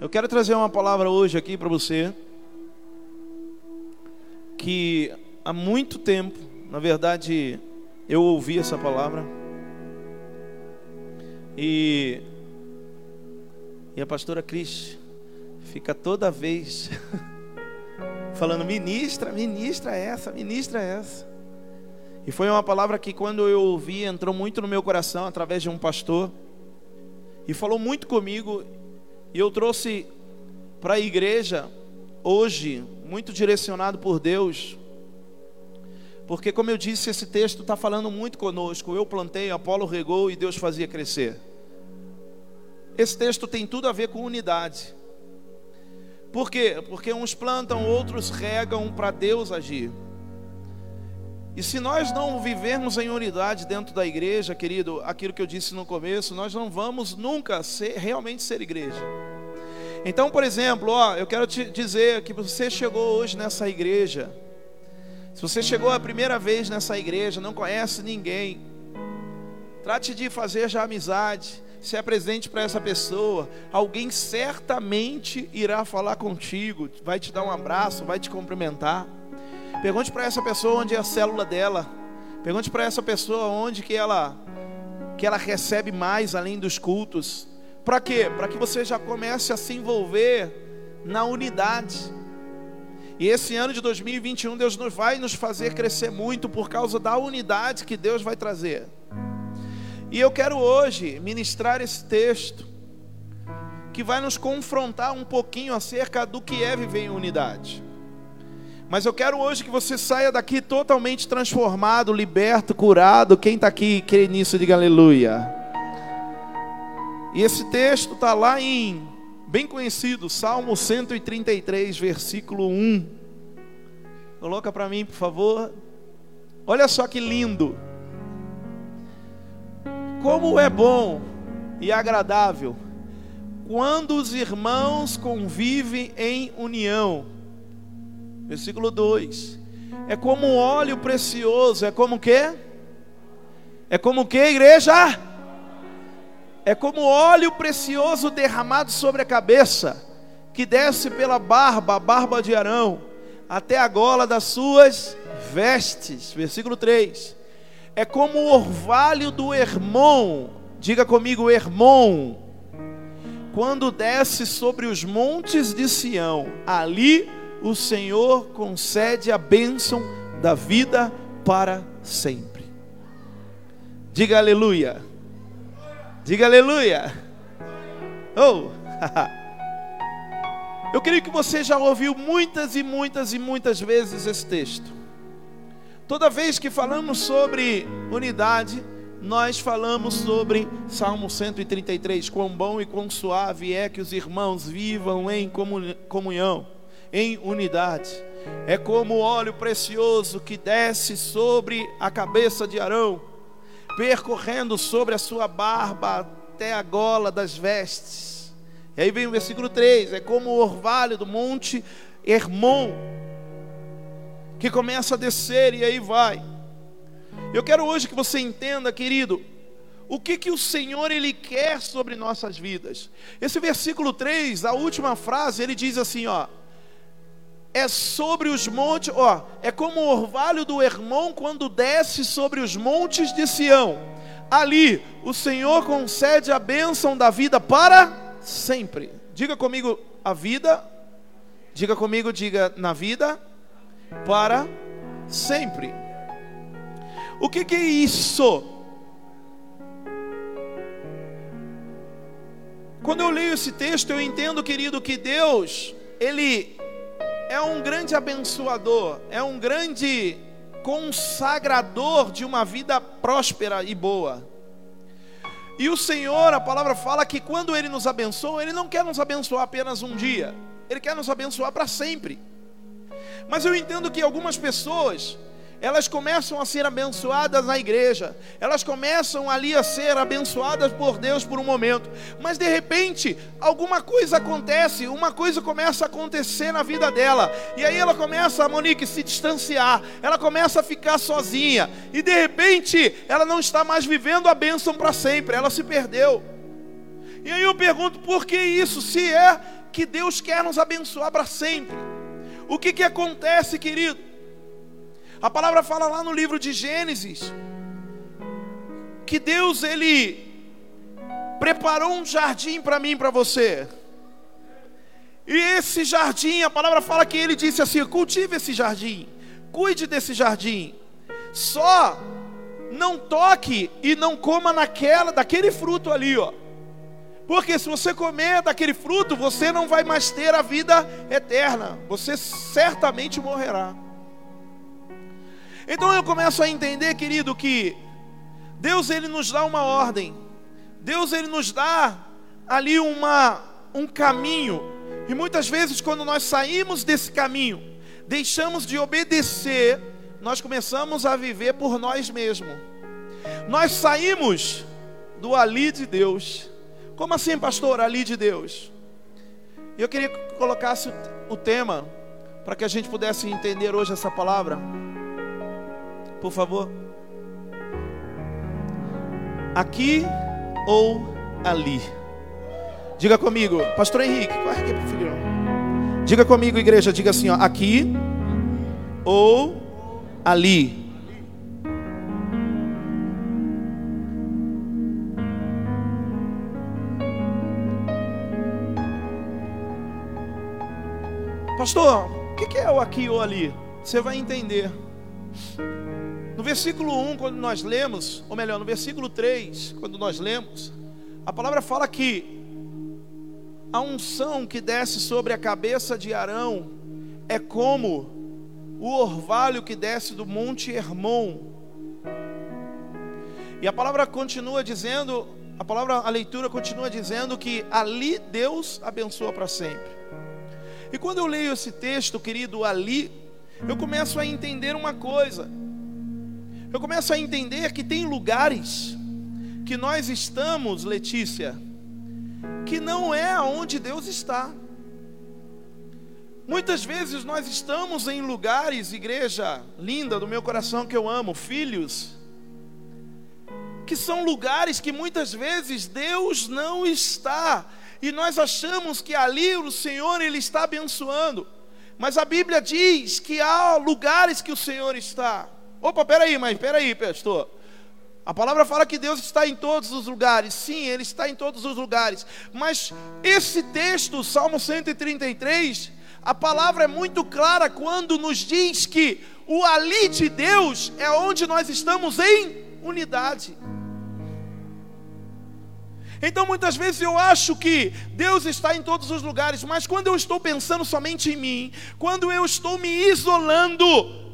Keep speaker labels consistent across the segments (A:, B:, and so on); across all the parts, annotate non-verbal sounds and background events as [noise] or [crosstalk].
A: Eu quero trazer uma palavra hoje aqui para você que há muito tempo, na verdade, eu ouvi essa palavra e e a pastora Cris fica toda vez [laughs] falando ministra, ministra essa, ministra essa. E foi uma palavra que quando eu ouvi entrou muito no meu coração através de um pastor e falou muito comigo e eu trouxe para a igreja hoje, muito direcionado por Deus, porque, como eu disse, esse texto está falando muito conosco. Eu plantei, Apolo regou e Deus fazia crescer. Esse texto tem tudo a ver com unidade. Por quê? Porque uns plantam, outros regam para Deus agir. E se nós não vivermos em unidade dentro da igreja, querido, aquilo que eu disse no começo, nós não vamos nunca ser, realmente ser igreja. Então, por exemplo, ó, eu quero te dizer que você chegou hoje nessa igreja. Se você chegou a primeira vez nessa igreja, não conhece ninguém, trate de fazer já amizade, se apresente para essa pessoa. Alguém certamente irá falar contigo, vai te dar um abraço, vai te cumprimentar. Pergunte para essa pessoa onde é a célula dela. Pergunte para essa pessoa onde que ela que ela recebe mais além dos cultos. Para quê? Para que você já comece a se envolver na unidade. E esse ano de 2021 Deus vai nos fazer crescer muito por causa da unidade que Deus vai trazer. E eu quero hoje ministrar esse texto que vai nos confrontar um pouquinho acerca do que é viver em unidade. Mas eu quero hoje que você saia daqui totalmente transformado, liberto, curado. Quem está aqui crê nisso, diga aleluia. E esse texto está lá em, bem conhecido, Salmo 133, versículo 1. Coloca para mim, por favor. Olha só que lindo. Como é bom e agradável quando os irmãos convivem em união. Versículo 2. É como um óleo precioso, é como o quê? É como o quê, igreja? É como óleo precioso derramado sobre a cabeça, que desce pela barba, a barba de Arão, até a gola das suas vestes. Versículo 3. É como o orvalho do Hermon, diga comigo, Hermon, quando desce sobre os montes de Sião, ali o Senhor concede a bênção da vida para sempre. Diga aleluia. Diga aleluia. Oh! [laughs] Eu creio que você já ouviu muitas e muitas e muitas vezes esse texto. Toda vez que falamos sobre unidade, nós falamos sobre Salmo 133, quão bom e quão suave é que os irmãos vivam em comunhão em unidade. É como óleo precioso que desce sobre a cabeça de Arão, percorrendo sobre a sua barba até a gola das vestes. E aí vem o versículo 3: é como o orvalho do monte Hermon, que começa a descer e aí vai. Eu quero hoje que você entenda, querido, o que que o Senhor ele quer sobre nossas vidas. Esse versículo 3, a última frase, ele diz assim, ó: é sobre os montes, ó, é como o orvalho do Hermon quando desce sobre os montes de Sião. Ali o Senhor concede a bênção da vida para sempre. Diga comigo a vida. Diga comigo, diga na vida para sempre. O que, que é isso? Quando eu leio esse texto, eu entendo, querido, que Deus, Ele é um grande abençoador, é um grande consagrador de uma vida próspera e boa. E o Senhor, a palavra fala que quando Ele nos abençoa, Ele não quer nos abençoar apenas um dia, Ele quer nos abençoar para sempre. Mas eu entendo que algumas pessoas, elas começam a ser abençoadas na igreja, elas começam ali a ser abençoadas por Deus por um momento, mas de repente alguma coisa acontece, uma coisa começa a acontecer na vida dela, e aí ela começa, a Monique, se distanciar, ela começa a ficar sozinha, e de repente ela não está mais vivendo a bênção para sempre, ela se perdeu. E aí eu pergunto por que isso, se é que Deus quer nos abençoar para sempre. O que, que acontece, querido? A palavra fala lá no livro de Gênesis que Deus ele preparou um jardim para mim para você. E esse jardim, a palavra fala que ele disse assim: cultive esse jardim, cuide desse jardim. Só não toque e não coma naquela, daquele fruto ali, ó. Porque se você comer daquele fruto, você não vai mais ter a vida eterna. Você certamente morrerá. Então eu começo a entender, querido, que Deus ele nos dá uma ordem. Deus ele nos dá ali uma um caminho. E muitas vezes quando nós saímos desse caminho, deixamos de obedecer, nós começamos a viver por nós mesmos. Nós saímos do ali de Deus. Como assim, pastor? Ali de Deus. Eu queria que colocasse o tema para que a gente pudesse entender hoje essa palavra. Por favor. Aqui ou ali? Diga comigo, Pastor Henrique, corre aqui pro filho. Diga comigo, igreja, diga assim, ó, aqui ou ali. Pastor, o que é o aqui ou ali? Você vai entender. No versículo 1, quando nós lemos, ou melhor, no versículo 3, quando nós lemos, a palavra fala que a unção que desce sobre a cabeça de Arão é como o orvalho que desce do monte Hermon. E a palavra continua dizendo, a palavra, a leitura continua dizendo que ali Deus abençoa para sempre. E quando eu leio esse texto, querido, ali, eu começo a entender uma coisa. Eu começo a entender que tem lugares que nós estamos, Letícia, que não é onde Deus está. Muitas vezes nós estamos em lugares, igreja linda do meu coração que eu amo, filhos, que são lugares que muitas vezes Deus não está e nós achamos que ali o Senhor ele está abençoando. Mas a Bíblia diz que há lugares que o Senhor está. Opa, peraí, mas peraí, pastor. A palavra fala que Deus está em todos os lugares. Sim, Ele está em todos os lugares. Mas esse texto, Salmo 133, a palavra é muito clara quando nos diz que o ali de Deus é onde nós estamos em unidade. Então muitas vezes eu acho que Deus está em todos os lugares, mas quando eu estou pensando somente em mim, quando eu estou me isolando,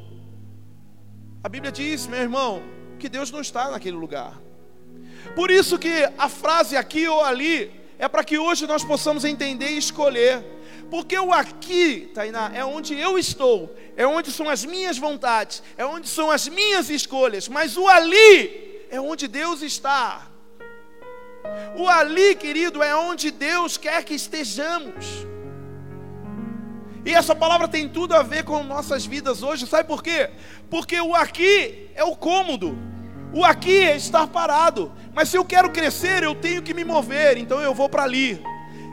A: a Bíblia diz, meu irmão, que Deus não está naquele lugar. Por isso que a frase aqui ou ali é para que hoje nós possamos entender e escolher. Porque o aqui, Tainá, é onde eu estou, é onde são as minhas vontades, é onde são as minhas escolhas, mas o ali é onde Deus está. O ali, querido, é onde Deus quer que estejamos. E essa palavra tem tudo a ver com nossas vidas hoje, sabe por quê? Porque o aqui é o cômodo, o aqui é estar parado. Mas se eu quero crescer, eu tenho que me mover, então eu vou para ali.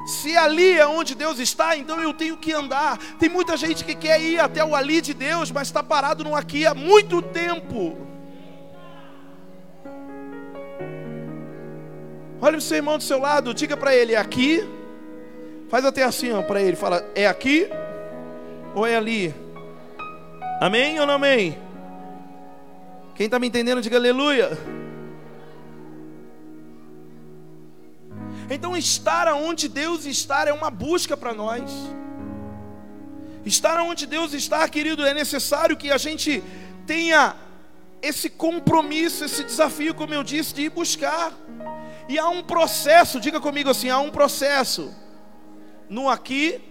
A: Se ali é onde Deus está, então eu tenho que andar. Tem muita gente que quer ir até o ali de Deus, mas está parado no aqui há muito tempo. Olha o seu irmão do seu lado, diga para ele: aqui. Faz até assim para ele: fala, é aqui ou é ali? Amém ou não amém? Quem está me entendendo, diga aleluia. Então, estar aonde Deus está é uma busca para nós. Estar onde Deus está, querido, é necessário que a gente tenha esse compromisso, esse desafio, como eu disse, de ir buscar. E há um processo, diga comigo assim: há um processo no aqui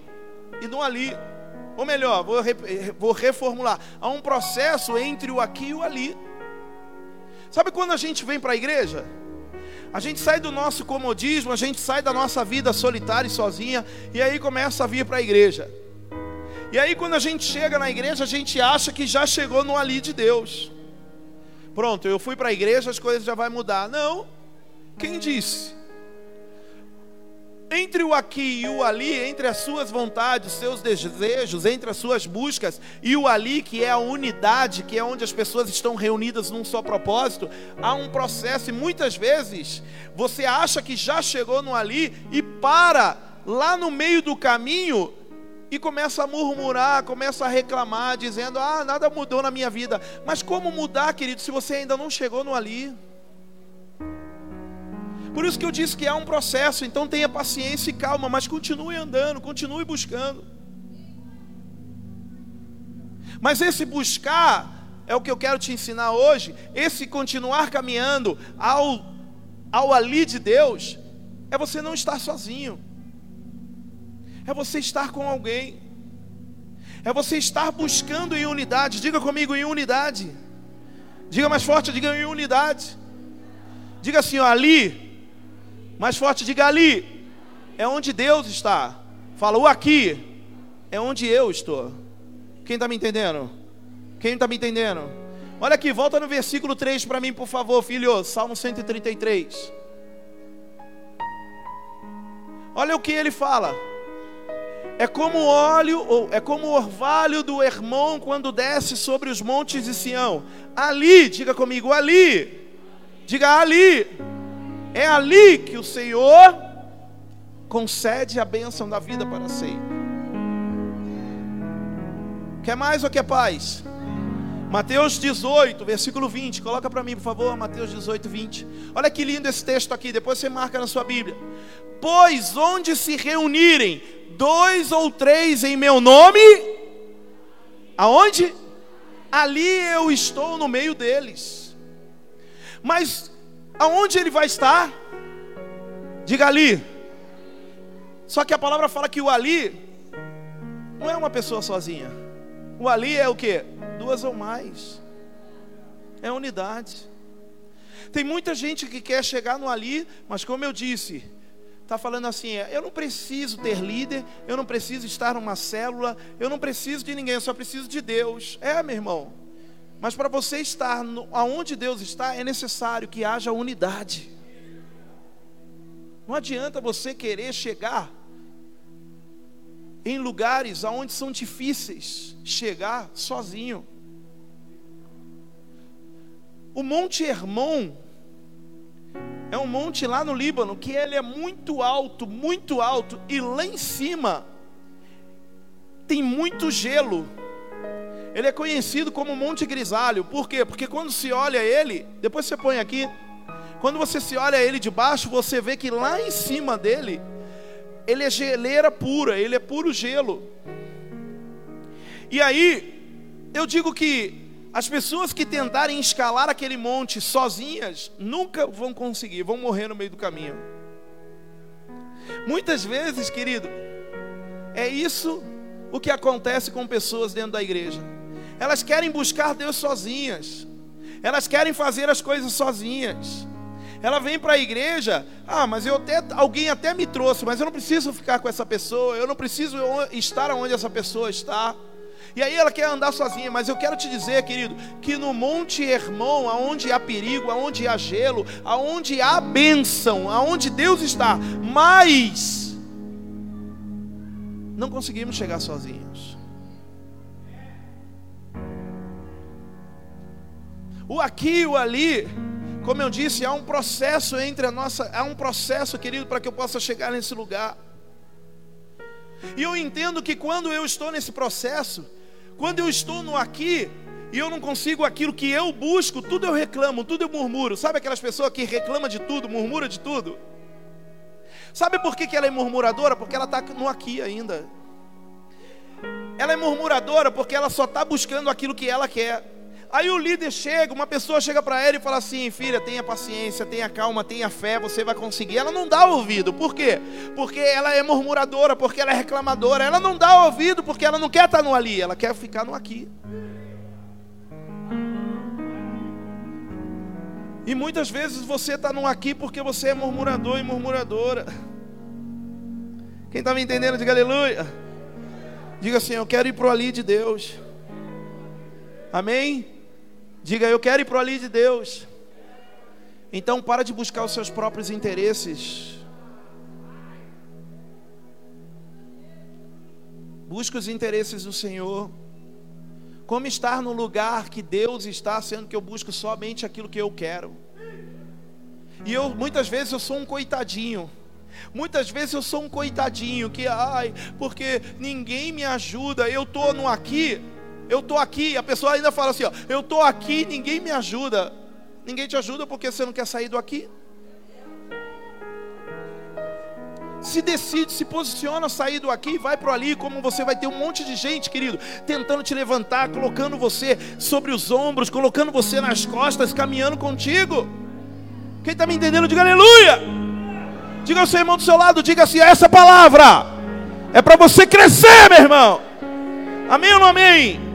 A: e no ali. Ou melhor, vou, vou reformular: há um processo entre o aqui e o ali. Sabe quando a gente vem para a igreja? A gente sai do nosso comodismo, a gente sai da nossa vida solitária e sozinha, e aí começa a vir para a igreja. E aí, quando a gente chega na igreja, a gente acha que já chegou no ali de Deus. Pronto, eu fui para a igreja, as coisas já vão mudar. Não, quem disse? Entre o aqui e o ali, entre as suas vontades, seus desejos, entre as suas buscas e o ali, que é a unidade, que é onde as pessoas estão reunidas num só propósito, há um processo e muitas vezes você acha que já chegou no ali e para lá no meio do caminho e começa a murmurar, começa a reclamar, dizendo: Ah, nada mudou na minha vida. Mas como mudar, querido, se você ainda não chegou no ali? Por isso que eu disse que há um processo, então tenha paciência e calma, mas continue andando, continue buscando. Mas esse buscar é o que eu quero te ensinar hoje, esse continuar caminhando ao, ao ali de Deus, é você não estar sozinho, é você estar com alguém, é você estar buscando em unidade. Diga comigo em unidade, diga mais forte, diga em unidade. Diga assim, ó, ali mais forte, diga ali. É onde Deus está. Fala, o aqui é onde eu estou. Quem está me entendendo? Quem está me entendendo? Olha aqui, volta no versículo 3 para mim, por favor, filho. Salmo 133. Olha o que ele fala. É como óleo, ou é como o orvalho do Hermon quando desce sobre os montes de Sião. Ali, diga comigo, ali. Diga ali é ali que o Senhor concede a bênção da vida para sempre. Quer mais ou quer paz? Mateus 18, versículo 20. Coloca para mim, por favor, Mateus 18, 20. Olha que lindo esse texto aqui, depois você marca na sua Bíblia. Pois onde se reunirem dois ou três em meu nome, aonde? Ali eu estou no meio deles. Mas Aonde ele vai estar? Diga ali. Só que a palavra fala que o ali não é uma pessoa sozinha. O ali é o que? Duas ou mais. É unidade. Tem muita gente que quer chegar no ali, mas como eu disse, está falando assim: eu não preciso ter líder, eu não preciso estar numa célula, eu não preciso de ninguém, eu só preciso de Deus. É, meu irmão. Mas para você estar no, aonde Deus está, é necessário que haja unidade. Não adianta você querer chegar em lugares aonde são difíceis chegar sozinho. O Monte Hermon é um monte lá no Líbano que ele é muito alto, muito alto e lá em cima tem muito gelo. Ele é conhecido como Monte Grisalho. Por quê? Porque quando se olha ele, depois você põe aqui, quando você se olha ele de baixo, você vê que lá em cima dele, ele é geleira pura, ele é puro gelo. E aí, eu digo que as pessoas que tentarem escalar aquele monte sozinhas, nunca vão conseguir, vão morrer no meio do caminho. Muitas vezes, querido, é isso o que acontece com pessoas dentro da igreja. Elas querem buscar Deus sozinhas. Elas querem fazer as coisas sozinhas. Ela vem para a igreja, ah, mas eu até, alguém até me trouxe, mas eu não preciso ficar com essa pessoa, eu não preciso estar onde essa pessoa está. E aí ela quer andar sozinha, mas eu quero te dizer, querido, que no Monte Hermon, aonde há perigo, aonde há gelo, aonde há bênção, aonde Deus está, mas não conseguimos chegar sozinhos. O aqui e o ali, como eu disse, há um processo entre a nossa, há um processo, querido, para que eu possa chegar nesse lugar. E eu entendo que quando eu estou nesse processo, quando eu estou no aqui e eu não consigo aquilo que eu busco, tudo eu reclamo, tudo eu murmuro. Sabe aquelas pessoas que reclama de tudo, murmura de tudo? Sabe por que, que ela é murmuradora? Porque ela está no aqui ainda. Ela é murmuradora porque ela só está buscando aquilo que ela quer. Aí o líder chega, uma pessoa chega para ela e fala assim: filha, tenha paciência, tenha calma, tenha fé, você vai conseguir. Ela não dá ouvido, por quê? Porque ela é murmuradora, porque ela é reclamadora. Ela não dá ouvido porque ela não quer estar no ali, ela quer ficar no aqui. E muitas vezes você está no aqui porque você é murmurador e murmuradora. Quem está me entendendo, diga aleluia. Diga assim: Eu quero ir para o ali de Deus. Amém? Diga, eu quero ir para o ali de Deus. Então para de buscar os seus próprios interesses. Busque os interesses do Senhor. Como estar no lugar que Deus está, sendo que eu busco somente aquilo que eu quero. E eu muitas vezes eu sou um coitadinho. Muitas vezes eu sou um coitadinho que ai, porque ninguém me ajuda, eu tô no aqui eu tô aqui, a pessoa ainda fala assim, ó, eu tô aqui, ninguém me ajuda. Ninguém te ajuda porque você não quer sair do aqui. se decide, se posiciona, sair do aqui, vai para ali, como você vai ter um monte de gente, querido, tentando te levantar, colocando você sobre os ombros, colocando você nas costas, caminhando contigo. Quem está me entendendo, diga aleluia. Diga ao seu irmão do seu lado, diga assim: essa palavra é para você crescer, meu irmão. Amém ou não amém?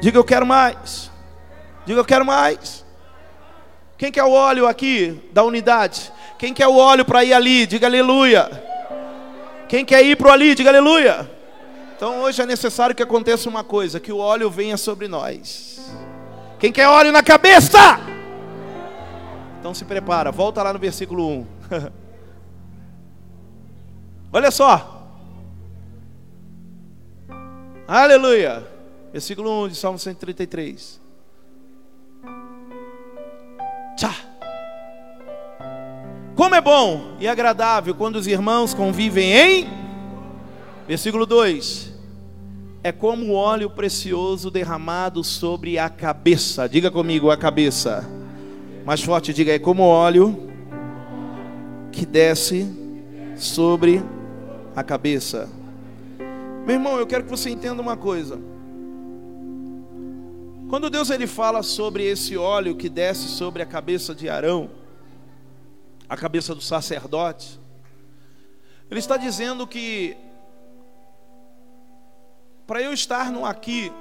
A: Diga eu quero mais. Diga eu quero mais. Quem quer o óleo aqui da unidade? Quem quer o óleo para ir ali, diga aleluia. Quem quer ir para ali, diga aleluia. Então hoje é necessário que aconteça uma coisa: que o óleo venha sobre nós. Quem quer óleo na cabeça? Então se prepara, volta lá no versículo 1. [laughs] Olha só. Aleluia. Versículo 1 de Salmo 133. Tchau. Como é bom e agradável quando os irmãos convivem em. Versículo 2: É como óleo precioso derramado sobre a cabeça. Diga comigo, a cabeça. Mais forte, diga: É como óleo que desce sobre a cabeça. Meu irmão, eu quero que você entenda uma coisa. Quando Deus ele fala sobre esse óleo que desce sobre a cabeça de Arão, a cabeça do sacerdote. Ele está dizendo que para eu estar no aqui,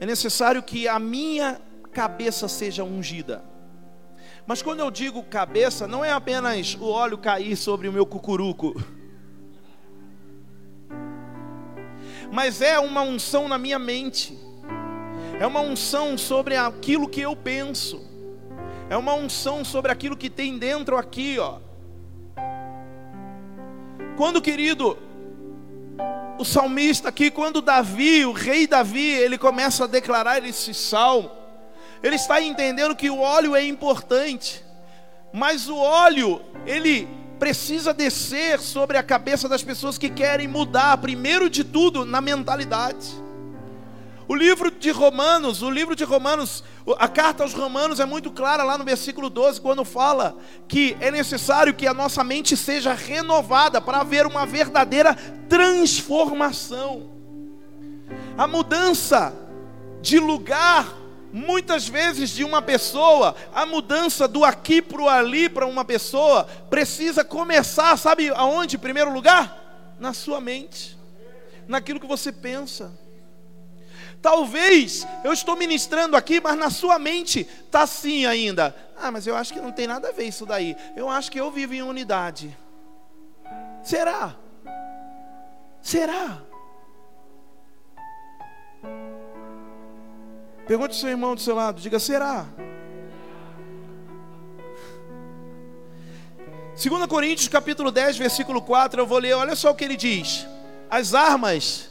A: é necessário que a minha cabeça seja ungida. Mas quando eu digo cabeça, não é apenas o óleo cair sobre o meu cucuruco, mas é uma unção na minha mente, é uma unção sobre aquilo que eu penso é uma unção sobre aquilo que tem dentro aqui, ó. Quando, querido, o salmista aqui, quando Davi, o rei Davi, ele começa a declarar esse salmo, ele está entendendo que o óleo é importante, mas o óleo, ele precisa descer sobre a cabeça das pessoas que querem mudar, primeiro de tudo, na mentalidade. O livro de Romanos, o livro de Romanos, a carta aos Romanos é muito clara lá no versículo 12, quando fala que é necessário que a nossa mente seja renovada para haver uma verdadeira transformação. A mudança de lugar, muitas vezes de uma pessoa, a mudança do aqui para o ali para uma pessoa, precisa começar, sabe aonde? Em primeiro lugar? Na sua mente, naquilo que você pensa. Talvez eu estou ministrando aqui, mas na sua mente está assim ainda. Ah, mas eu acho que não tem nada a ver isso daí. Eu acho que eu vivo em unidade. Será? Será? Pergunte ao seu irmão do seu lado, diga: será? 2 Coríntios capítulo 10, versículo 4, eu vou ler, olha só o que ele diz. As armas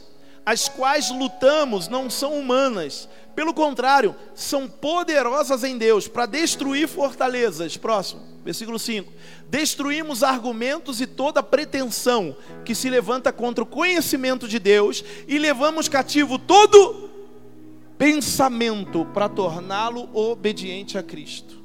A: as quais lutamos não são humanas, pelo contrário, são poderosas em Deus para destruir fortalezas. Próximo, versículo 5. Destruímos argumentos e toda pretensão que se levanta contra o conhecimento de Deus e levamos cativo todo pensamento para torná-lo obediente a Cristo.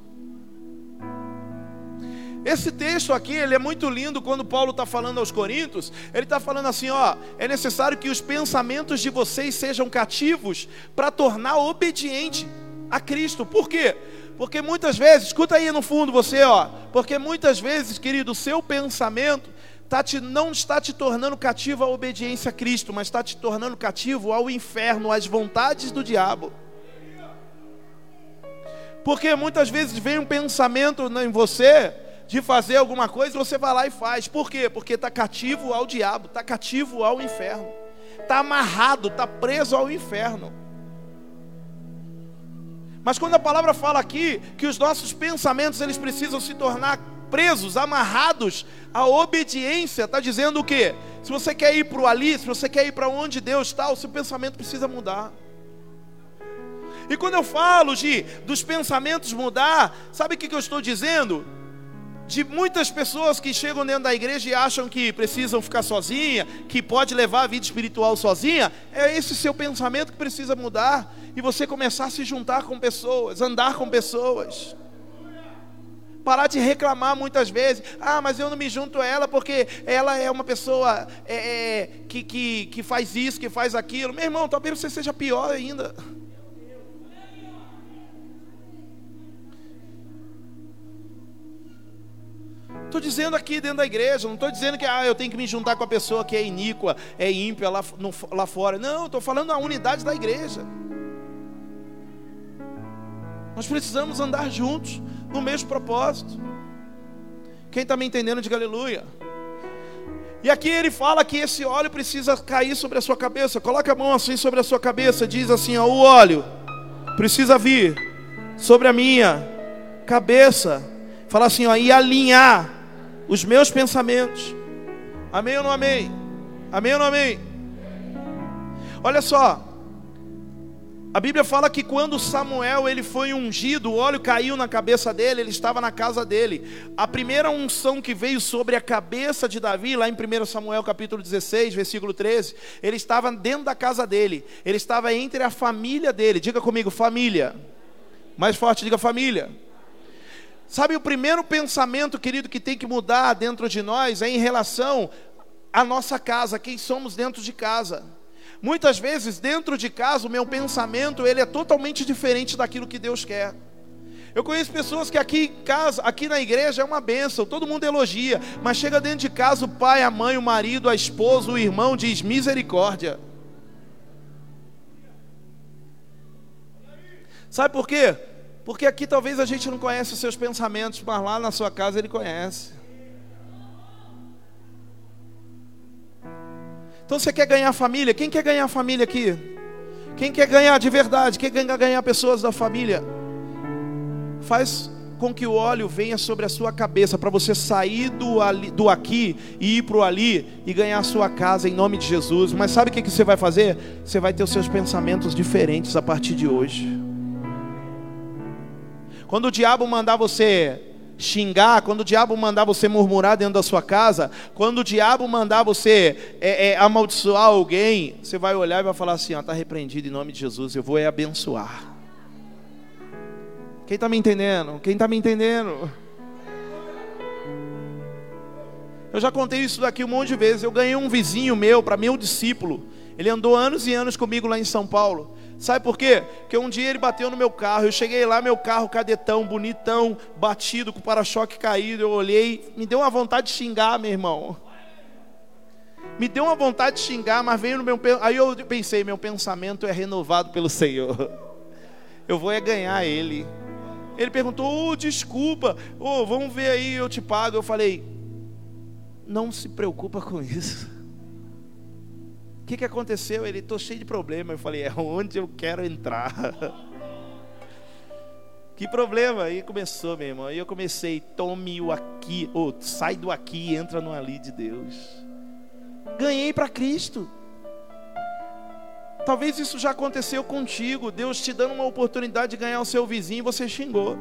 A: Esse texto aqui, ele é muito lindo quando Paulo está falando aos Coríntios. Ele está falando assim: ó, é necessário que os pensamentos de vocês sejam cativos para tornar obediente a Cristo. Por quê? Porque muitas vezes, escuta aí no fundo você, ó, porque muitas vezes, querido, o seu pensamento tá te, não está te tornando cativo à obediência a Cristo, mas está te tornando cativo ao inferno, às vontades do diabo. Porque muitas vezes vem um pensamento em você de fazer alguma coisa, você vai lá e faz. Por quê? Porque está cativo ao diabo, está cativo ao inferno, está amarrado, está preso ao inferno. Mas quando a palavra fala aqui que os nossos pensamentos eles precisam se tornar presos, amarrados à obediência. Está dizendo o quê? Se você quer ir para o ali, se você quer ir para onde Deus está, o seu pensamento precisa mudar. E quando eu falo de dos pensamentos mudar, sabe o que, que eu estou dizendo? De muitas pessoas que chegam dentro da igreja e acham que precisam ficar sozinha, que pode levar a vida espiritual sozinha, é esse seu pensamento que precisa mudar e você começar a se juntar com pessoas, andar com pessoas. Parar de reclamar muitas vezes. Ah, mas eu não me junto a ela porque ela é uma pessoa é, é, que, que, que faz isso, que faz aquilo. Meu irmão, talvez você seja pior ainda. Estou dizendo aqui dentro da igreja, não estou dizendo que ah, eu tenho que me juntar com a pessoa que é iníqua, é ímpia lá, no, lá fora. Não, estou falando da unidade da igreja. Nós precisamos andar juntos, no mesmo propósito. Quem está me entendendo, diga aleluia. E aqui ele fala que esse óleo precisa cair sobre a sua cabeça. Coloca a mão assim sobre a sua cabeça. Diz assim: ó, o óleo precisa vir sobre a minha cabeça. Fala assim, ó, e alinhar os meus pensamentos. Amém ou não amém? Amém ou não amém? Olha só. A Bíblia fala que quando Samuel ele foi ungido, o óleo caiu na cabeça dele, ele estava na casa dele. A primeira unção que veio sobre a cabeça de Davi, lá em 1 Samuel capítulo 16, versículo 13, ele estava dentro da casa dele, ele estava entre a família dele. Diga comigo, família. Mais forte, diga família. Sabe, o primeiro pensamento, querido, que tem que mudar dentro de nós é em relação à nossa casa, quem somos dentro de casa. Muitas vezes, dentro de casa, o meu pensamento ele é totalmente diferente daquilo que Deus quer. Eu conheço pessoas que aqui em casa, aqui na igreja é uma bênção, todo mundo elogia, mas chega dentro de casa o pai, a mãe, o marido, a esposa, o irmão diz misericórdia. Sabe por quê? Porque aqui talvez a gente não conhece os seus pensamentos, mas lá na sua casa ele conhece. Então você quer ganhar família? Quem quer ganhar família aqui? Quem quer ganhar de verdade? Quem quer ganhar pessoas da família? Faz com que o óleo venha sobre a sua cabeça para você sair do, ali, do aqui e ir para o ali e ganhar a sua casa em nome de Jesus. Mas sabe o que, que você vai fazer? Você vai ter os seus pensamentos diferentes a partir de hoje. Quando o diabo mandar você xingar, quando o diabo mandar você murmurar dentro da sua casa, quando o diabo mandar você é, é, amaldiçoar alguém, você vai olhar e vai falar assim: está repreendido em nome de Jesus, eu vou é abençoar. Quem está me entendendo? Quem está me entendendo? Eu já contei isso daqui um monte de vezes. Eu ganhei um vizinho meu, para meu discípulo. Ele andou anos e anos comigo lá em São Paulo. Sabe por quê? Porque um dia ele bateu no meu carro. Eu cheguei lá, meu carro cadetão, bonitão, batido, com o para-choque caído. Eu olhei, me deu uma vontade de xingar, meu irmão. Me deu uma vontade de xingar, mas veio no meu. Aí eu pensei, meu pensamento é renovado pelo Senhor. [laughs] Eu vou é ganhar ele. Ele perguntou, oh, desculpa, oh, vamos ver aí, eu te pago. Eu falei, não se preocupa com isso. O que, que aconteceu? Ele, estou cheio de problema. Eu falei, é onde eu quero entrar. [laughs] que problema? Aí começou, meu irmão. Aí eu comecei, tome o aqui, ou sai do aqui e entra no ali de Deus. Ganhei para Cristo. Talvez isso já aconteceu contigo. Deus te dando uma oportunidade de ganhar o seu vizinho e você xingou.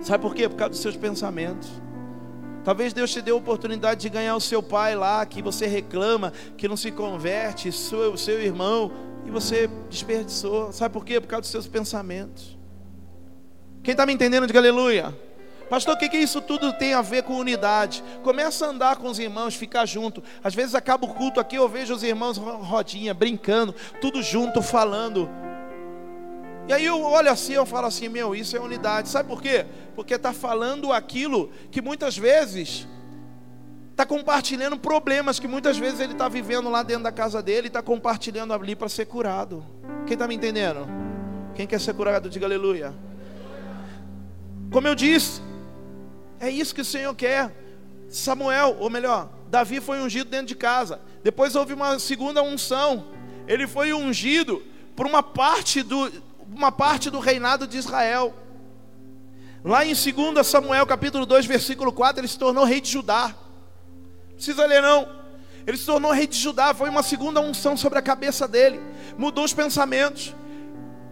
A: Sabe por quê? Por causa dos seus pensamentos. Talvez Deus te dê a oportunidade de ganhar o seu pai lá, que você reclama, que não se converte, seu, seu irmão, e você desperdiçou. Sabe por quê? Por causa dos seus pensamentos. Quem está me entendendo, diga aleluia. Pastor, o que, que isso tudo tem a ver com unidade? Começa a andar com os irmãos, ficar junto. Às vezes acaba o culto aqui, eu vejo os irmãos rodinha, brincando, tudo junto, falando. E aí eu olho assim, eu falo assim, meu, isso é unidade. Sabe por quê? Porque está falando aquilo que muitas vezes está compartilhando problemas que muitas vezes ele está vivendo lá dentro da casa dele e está compartilhando ali para ser curado. Quem está me entendendo? Quem quer ser curado, diga aleluia. Como eu disse, é isso que o Senhor quer. Samuel, ou melhor, Davi foi ungido dentro de casa. Depois houve uma segunda unção. Ele foi ungido por uma parte do, uma parte do reinado de Israel. Lá em 2 Samuel capítulo 2, versículo 4, ele se tornou rei de Judá. Precisa ler não. Ele se tornou rei de Judá, foi uma segunda unção sobre a cabeça dele. Mudou os pensamentos.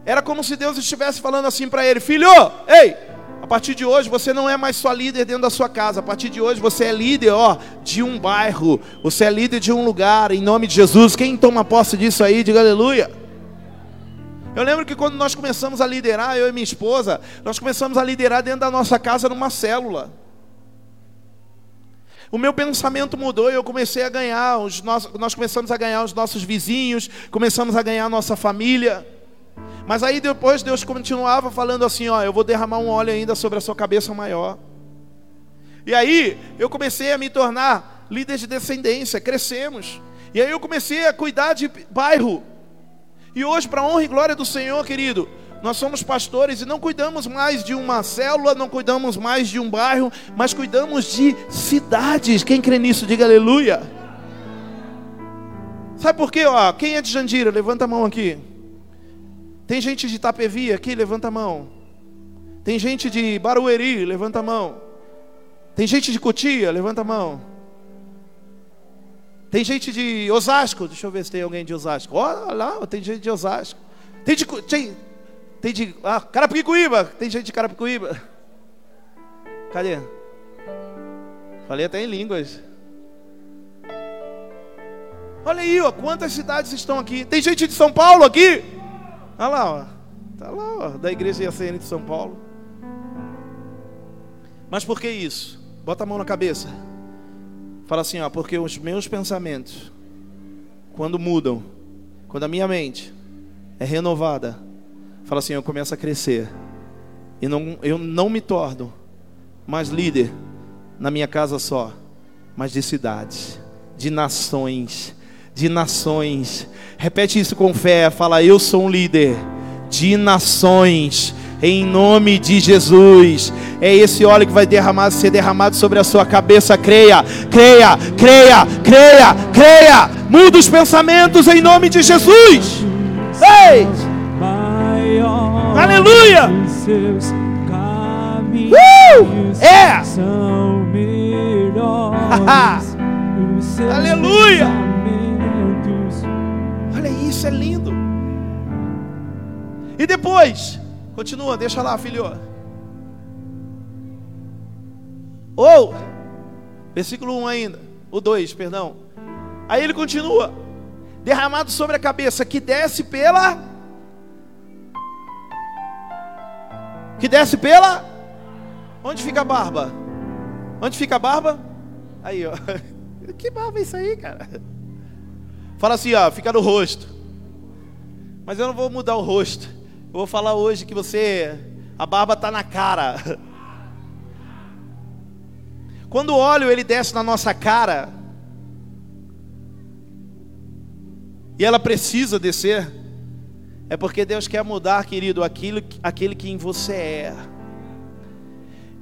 A: Era como se Deus estivesse falando assim para ele: Filho, ei, a partir de hoje você não é mais só líder dentro da sua casa. A partir de hoje você é líder, ó, de um bairro. Você é líder de um lugar. Em nome de Jesus. Quem toma posse disso aí, diga aleluia. Eu lembro que quando nós começamos a liderar, eu e minha esposa, nós começamos a liderar dentro da nossa casa numa célula. O meu pensamento mudou e eu comecei a ganhar, os nossos, nós começamos a ganhar os nossos vizinhos, começamos a ganhar a nossa família. Mas aí depois Deus continuava falando assim: ó, eu vou derramar um óleo ainda sobre a sua cabeça maior. E aí eu comecei a me tornar líder de descendência, crescemos. E aí eu comecei a cuidar de bairro. E hoje, para a honra e glória do Senhor, querido, nós somos pastores e não cuidamos mais de uma célula, não cuidamos mais de um bairro, mas cuidamos de cidades. Quem crê nisso, diga aleluia. Sabe por quê? Ó, quem é de Jandira? Levanta a mão aqui. Tem gente de Itapevi aqui? Levanta a mão. Tem gente de Barueri? Levanta a mão. Tem gente de Cotia? Levanta a mão. Tem gente de Osasco? Deixa eu ver se tem alguém de Osasco. Olha lá, tem gente de Osasco. Tem de, tem, tem de ah, Carapicuíba? Tem gente de Carapicuíba? Cadê? Falei até em línguas. Olha aí, ó, quantas cidades estão aqui. Tem gente de São Paulo aqui? Olha lá, ó. Tá lá, ó, da igreja IACN de São Paulo. Mas por que isso? Bota a mão na cabeça. Fala assim, ó, porque os meus pensamentos, quando mudam, quando a minha mente é renovada, fala assim, eu começo a crescer. E não, eu não me torno mais líder na minha casa só, mas de cidades, de nações, de nações. Repete isso com fé. Fala, eu sou um líder de nações. Em nome de Jesus, é esse óleo que vai derramar, ser derramado sobre a sua cabeça. Creia, creia, creia, creia, creia. Muda os pensamentos em nome de Jesus. Ei! Aleluia! Uh! É! [laughs] Aleluia! Isso é lindo. E depois, continua, deixa lá, filho. Ou, versículo 1 ainda, o 2, perdão. Aí ele continua: derramado sobre a cabeça, que desce pela. Que desce pela. Onde fica a barba? Onde fica a barba? Aí, ó. [laughs] Que barba é isso aí, cara? Fala assim, ó, fica no rosto. Mas eu não vou mudar o rosto. Eu vou falar hoje que você, a barba está na cara. Quando o óleo ele desce na nossa cara, e ela precisa descer, é porque Deus quer mudar, querido, aquilo, aquele que em você é.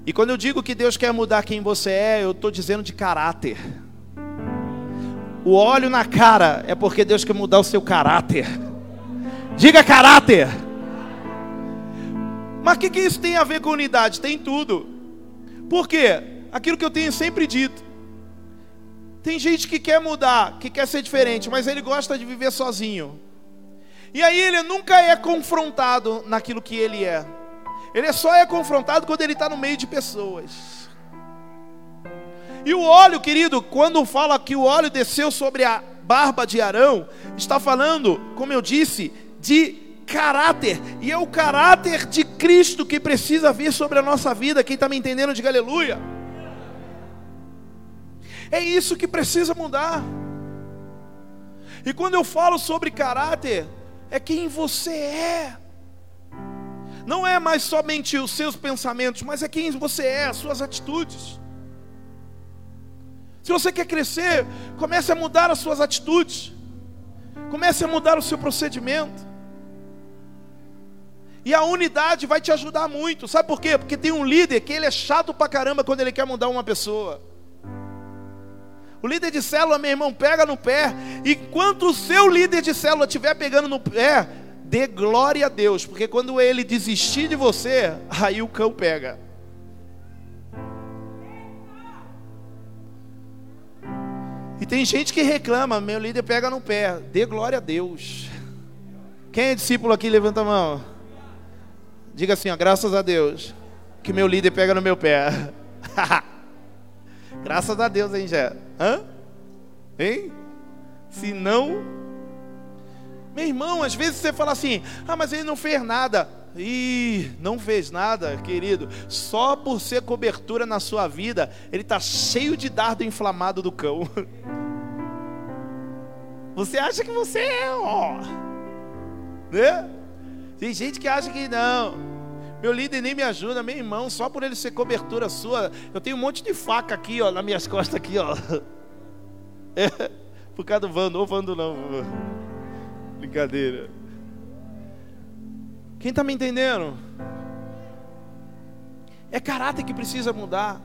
A: E quando eu digo que Deus quer mudar quem você é, eu estou dizendo de caráter. O óleo na cara é porque Deus quer mudar o seu caráter. Diga caráter. Mas o que, que isso tem a ver com unidade? Tem tudo. Por quê? Aquilo que eu tenho sempre dito. Tem gente que quer mudar, que quer ser diferente, mas ele gosta de viver sozinho. E aí ele nunca é confrontado naquilo que ele é. Ele só é confrontado quando ele está no meio de pessoas. E o óleo, querido, quando fala que o óleo desceu sobre a barba de Arão, está falando, como eu disse, de caráter, e é o caráter de Cristo que precisa vir sobre a nossa vida. Quem está me entendendo, diga aleluia. É isso que precisa mudar. E quando eu falo sobre caráter, é quem você é. Não é mais somente os seus pensamentos, mas é quem você é, as suas atitudes. Se você quer crescer, comece a mudar as suas atitudes. Comece a mudar o seu procedimento. E a unidade vai te ajudar muito. Sabe por quê? Porque tem um líder que ele é chato pra caramba quando ele quer mudar uma pessoa. O líder de célula, meu irmão, pega no pé. Enquanto o seu líder de célula estiver pegando no pé, dê glória a Deus, porque quando ele desistir de você, aí o cão pega. E tem gente que reclama, meu líder pega no pé, dê glória a Deus. Quem é discípulo aqui? Levanta a mão. Diga assim, ó, graças a Deus, que meu líder pega no meu pé. [laughs] graças a Deus, hein, Jé? Hã? Hein? Se não. Meu irmão, às vezes você fala assim, ah, mas ele não fez nada. Ih, não fez nada, querido. Só por ser cobertura na sua vida, ele está cheio de dardo inflamado do cão. [laughs] Você acha que você é, ó. Né? Tem gente que acha que não. Meu líder nem me ajuda, meu irmão, só por ele ser cobertura sua. Eu tenho um monte de faca aqui, ó, nas minhas costas aqui, ó. [laughs] É, por causa do Vando, ou Vando não. Brincadeira. Quem está me entendendo? É caráter que precisa mudar.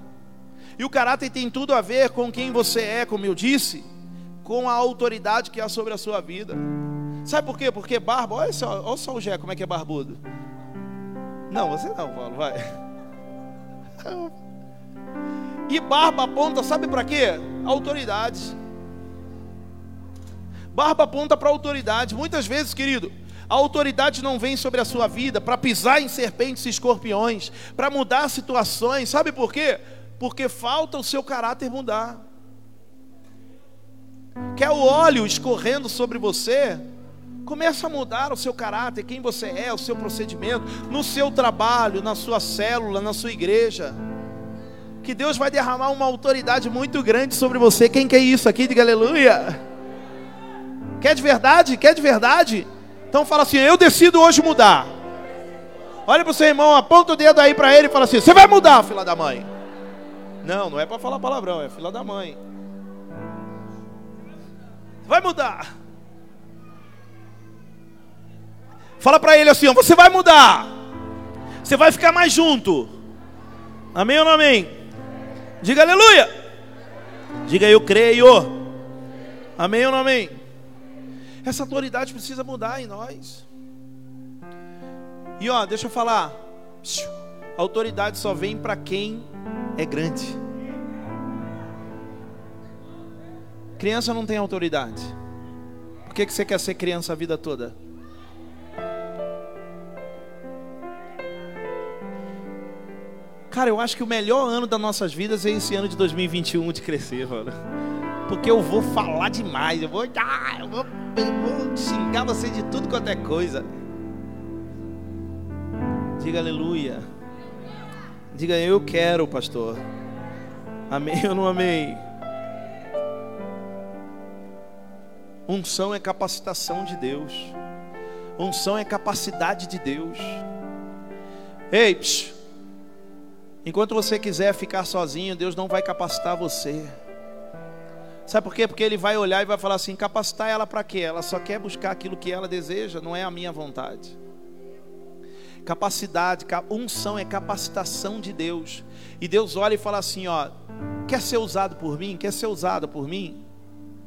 A: E o caráter tem tudo a ver com quem você é, como eu disse, com a autoridade que há sobre a sua vida. Sabe por quê? Porque barba, olha só, olha só o Gé como é que é barbudo. Não, você não, Paulo, vai. E barba aponta, sabe para quê? Autoridade. Barba aponta para autoridade. Muitas vezes, querido, a autoridade não vem sobre a sua vida para pisar em serpentes e escorpiões, para mudar situações. Sabe por quê? Porque falta o seu caráter mudar. Quer o óleo escorrendo sobre você? Começa a mudar o seu caráter, quem você é, o seu procedimento, no seu trabalho, na sua célula, na sua igreja. Que Deus vai derramar uma autoridade muito grande sobre você. Quem quer isso aqui? Diga aleluia. Quer de verdade? Quer de verdade? Então fala assim: Eu decido hoje mudar. Olha para o seu irmão, aponta o dedo aí para ele e fala assim: Você vai mudar, filha da mãe. Não, não é para falar palavrão, é filha da mãe. Vai mudar. Fala para ele assim: Você vai mudar. Você vai ficar mais junto. Amém ou não amém? Diga aleluia. Diga eu creio. Amém ou não amém? Essa autoridade precisa mudar em nós. E ó, deixa eu falar. A autoridade só vem para quem é grande. Criança não tem autoridade. Por que, que você quer ser criança a vida toda? Cara, eu acho que o melhor ano das nossas vidas é esse ano de 2021 de crescer, mano porque eu vou falar demais, eu vou, ah, eu vou, eu vou xingar você de tudo quanto é coisa. Diga aleluia. Diga eu quero, pastor. Amém ou não amém? Unção é capacitação de Deus. Unção é capacidade de Deus. Ei, psh, enquanto você quiser ficar sozinho, Deus não vai capacitar você. Sabe por quê? Porque ele vai olhar e vai falar assim: capacitar ela para quê? Ela só quer buscar aquilo que ela deseja, não é a minha vontade. Capacidade, unção é capacitação de Deus. E Deus olha e fala assim: ó, quer ser usado por mim? Quer ser usada por mim?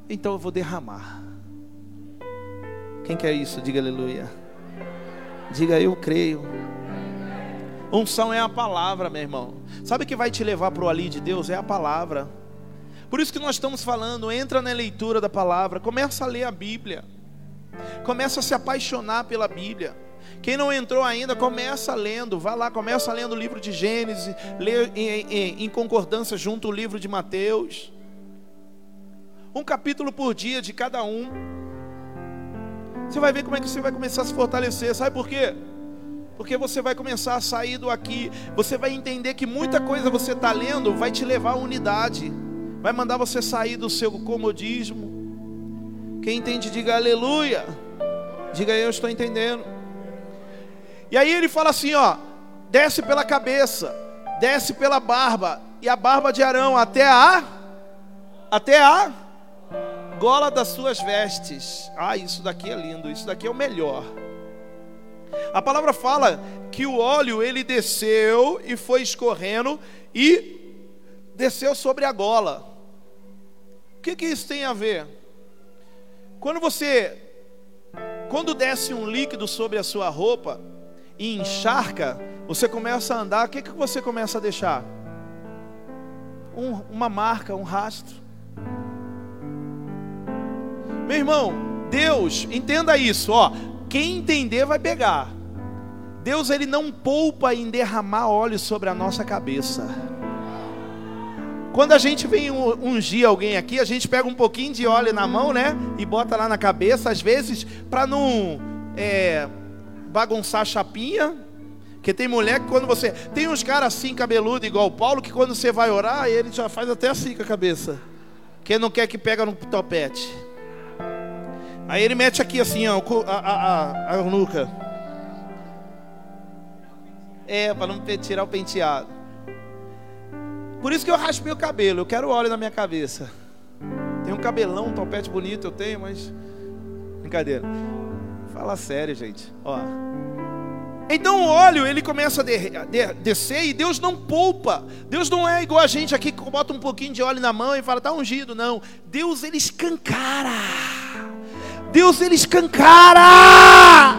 A: Então eu vou derramar. Quem quer isso? Diga aleluia. Diga eu creio. Unção é a palavra, meu irmão. Sabe o que vai te levar para o ali de Deus? É a palavra. Por isso que nós estamos falando, entra na leitura da palavra, começa a ler a Bíblia. Começa a se apaixonar pela Bíblia. Quem não entrou ainda, começa lendo. Vai lá, começa lendo o livro de Gênesis, lê em, em, em concordância junto o livro de Mateus. Um capítulo por dia de cada um. Você vai ver como é que você vai começar a se fortalecer. Sabe por quê? Porque você vai começar a sair do aqui. Você vai entender que muita coisa você está lendo vai te levar à unidade vai mandar você sair do seu comodismo. Quem entende, diga aleluia. Diga eu estou entendendo. E aí ele fala assim, ó, desce pela cabeça, desce pela barba e a barba de Arão até a até a gola das suas vestes. Ah, isso daqui é lindo, isso daqui é o melhor. A palavra fala que o óleo ele desceu e foi escorrendo e desceu sobre a gola que, que isso tem a ver? Quando você, quando desce um líquido sobre a sua roupa e encharca, você começa a andar, o que, que você começa a deixar? Um, uma marca, um rastro. Meu irmão, Deus, entenda isso, ó. Quem entender vai pegar. Deus ele não poupa em derramar óleo sobre a nossa cabeça. Quando a gente vem ungir alguém aqui, a gente pega um pouquinho de óleo na mão, né? E bota lá na cabeça, às vezes, para não é, bagunçar a chapinha. Porque tem mulher que quando você. Tem uns caras assim, cabeludo, igual o Paulo, que quando você vai orar, ele já faz até assim com a cabeça. Que não quer que pega no topete. Aí ele mete aqui assim, ó, a, a, a, a nuca. É, para não tirar o penteado. Por isso que eu raspei o cabelo. Eu quero óleo na minha cabeça. Tem um cabelão, um topete bonito eu tenho, mas. Brincadeira. Fala sério, gente. Ó. Então o óleo ele começa a de, de, descer e Deus não poupa. Deus não é igual a gente aqui que bota um pouquinho de óleo na mão e fala, tá ungido. Não. Deus ele escancara. Deus ele escancara.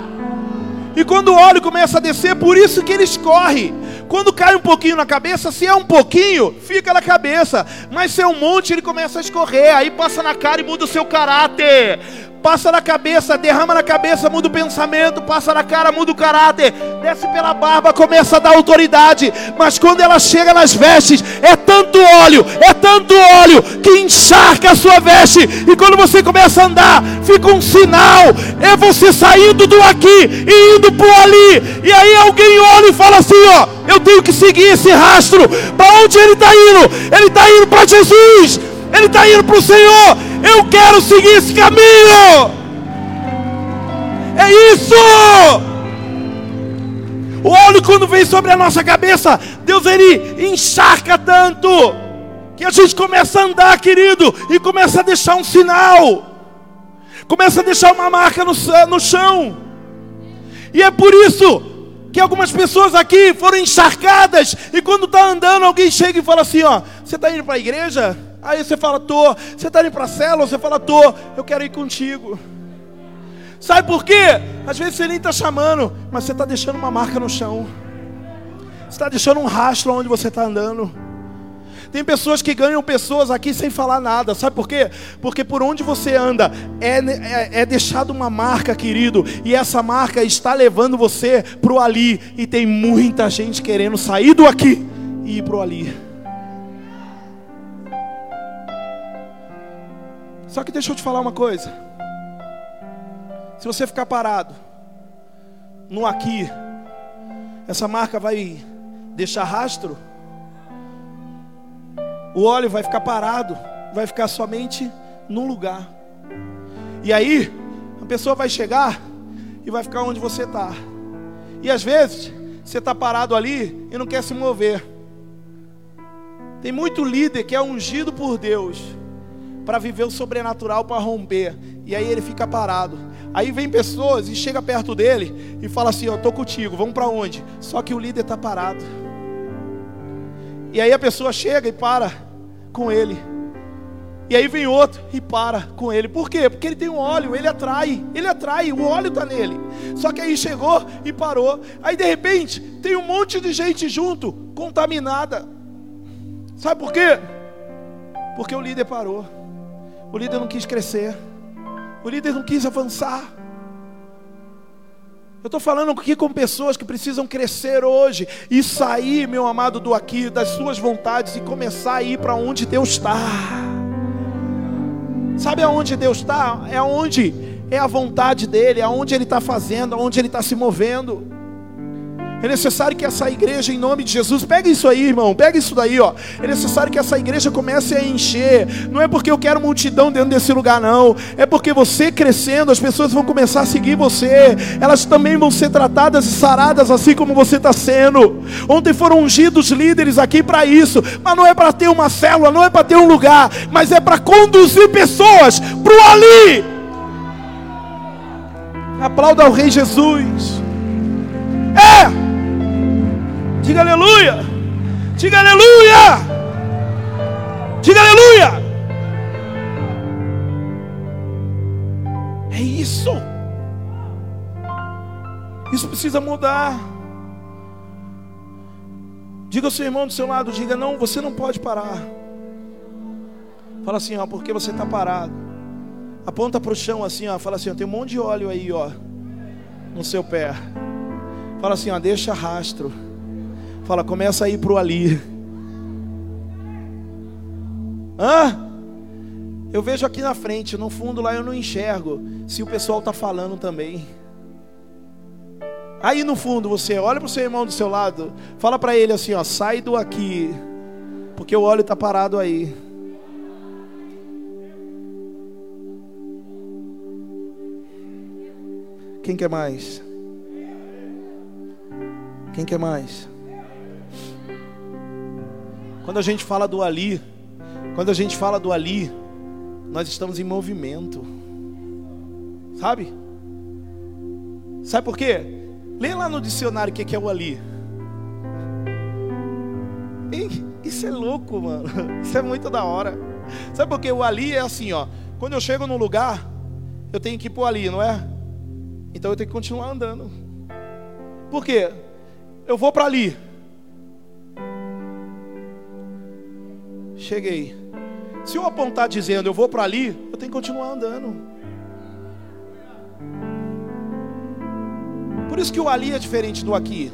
A: E quando o óleo começa a descer, por isso que ele escorre. Quando cai um pouquinho na cabeça, se é um pouquinho, fica na cabeça. Mas se é um monte, ele começa a escorrer. Aí passa na cara e muda o seu caráter passa na cabeça, derrama na cabeça, muda o pensamento, passa na cara, muda o caráter, desce pela barba, começa a dar autoridade, mas quando ela chega nas vestes, é tanto óleo, é tanto óleo que encharca a sua veste, e quando você começa a andar, fica um sinal, é você saindo do aqui e indo por ali, e aí alguém olha e fala assim: ó, eu tenho que seguir esse rastro, para onde ele está indo? Ele está indo para Jesus. Ele está indo para o Senhor. Eu quero seguir esse caminho. É isso. O óleo quando vem sobre a nossa cabeça, Deus ele encharca tanto que a gente começa a andar, querido, e começa a deixar um sinal. Começa a deixar uma marca no, no chão. E é por isso que algumas pessoas aqui foram encharcadas e quando está andando alguém chega e fala assim, ó, você está indo para a igreja? Aí você fala, tô. Você está indo para a célula? Você fala, tô. Eu quero ir contigo. Sabe por quê? Às vezes você nem está chamando, mas você está deixando uma marca no chão. Você está deixando um rastro onde você está andando. Tem pessoas que ganham pessoas aqui sem falar nada. Sabe por quê? Porque por onde você anda é, é, é deixado uma marca, querido. E essa marca está levando você para o ali. E tem muita gente querendo sair do aqui e ir para o ali. Só que deixa eu te falar uma coisa. Se você ficar parado no aqui, essa marca vai deixar rastro. O óleo vai ficar parado, vai ficar somente num lugar. E aí, a pessoa vai chegar e vai ficar onde você está. E às vezes, você está parado ali e não quer se mover. Tem muito líder que é ungido por Deus para viver o sobrenatural, para romper. E aí ele fica parado. Aí vem pessoas e chega perto dele e fala assim: "Eu tô contigo, vamos para onde?". Só que o líder está parado. E aí a pessoa chega e para com ele. E aí vem outro e para com ele. Por quê? Porque ele tem um óleo, ele atrai, ele atrai, o óleo está nele. Só que aí chegou e parou. Aí de repente tem um monte de gente junto, contaminada. Sabe por quê? Porque o líder parou. O líder não quis crescer. O líder não quis avançar. Eu estou falando aqui com pessoas que precisam crescer hoje e sair, meu amado, do aqui, das suas vontades e começar a ir para onde Deus está. Sabe aonde Deus está? É onde é a vontade dEle, é aonde Ele está fazendo, aonde Ele está se movendo. É necessário que essa igreja, em nome de Jesus, pega isso aí, irmão, pega isso daí, ó. É necessário que essa igreja comece a encher. Não é porque eu quero multidão dentro desse lugar, não. É porque você crescendo, as pessoas vão começar a seguir você. Elas também vão ser tratadas e saradas assim como você está sendo. Ontem foram ungidos líderes aqui para isso, mas não é para ter uma célula, não é para ter um lugar, mas é para conduzir pessoas para o ali. Aplauda ao Rei Jesus. É! Diga aleluia. Diga aleluia. Diga aleluia. É isso. Isso precisa mudar. Diga ao seu irmão do seu lado, diga não, você não pode parar. Fala assim, ó, porque você está parado. Aponta para o chão assim, ó. Fala assim, ó, tem um monte de óleo aí, ó. No seu pé. Fala assim, ó, deixa rastro. Fala, começa a ir pro ali. Hã? Eu vejo aqui na frente, no fundo lá eu não enxergo se o pessoal está falando também. Aí no fundo você olha para o seu irmão do seu lado, fala para ele assim, ó, sai do aqui, porque o óleo está parado aí. Quem quer mais? Quem quer mais? Quando a gente fala do ali, quando a gente fala do ali, nós estamos em movimento. Sabe? Sabe por quê? Lê lá no dicionário o que é o ali. Isso é louco, mano. [laughs] Isso é muito da hora. Sabe por quê? O ali é assim, ó. Quando eu chego num lugar, eu tenho que ir pro ali, não é? Então eu tenho que continuar andando. Por quê? Eu vou para ali. Cheguei. Se eu apontar dizendo eu vou para ali, eu tenho que continuar andando. Por isso que o ali é diferente do aqui.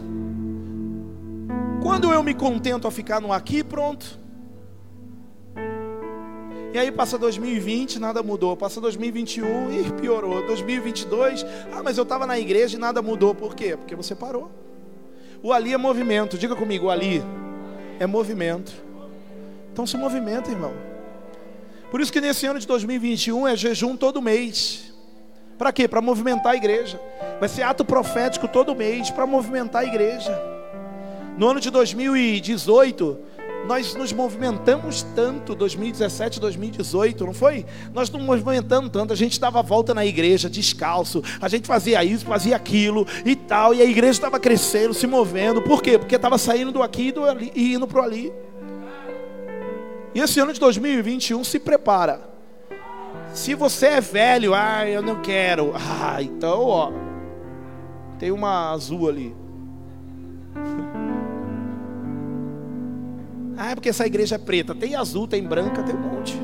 A: Quando eu me contento a ficar no aqui, pronto. E aí passa 2020, nada mudou. Passa 2021 e piorou. 2022, ah, mas eu estava na igreja e nada mudou. Por quê? Porque você parou. O ali é movimento. Diga comigo, o ali é movimento. Então se movimenta, irmão. Por isso que nesse ano de 2021 é jejum todo mês. Para quê? Para movimentar a igreja. Vai ser ato profético todo mês para movimentar a igreja. No ano de 2018, nós nos movimentamos tanto, 2017, 2018, não foi? Nós nos movimentamos tanto, a gente dava volta na igreja descalço, a gente fazia isso, fazia aquilo e tal, e a igreja estava crescendo, se movendo. Por quê? Porque estava saindo do aqui e, do ali, e indo para o ali. E esse ano de 2021 se prepara. Se você é velho, ah, eu não quero. [laughs] Ah, então, ó, tem uma azul ali. [laughs] Ah, é porque essa igreja é preta. Tem azul, tem branca, tem um monte.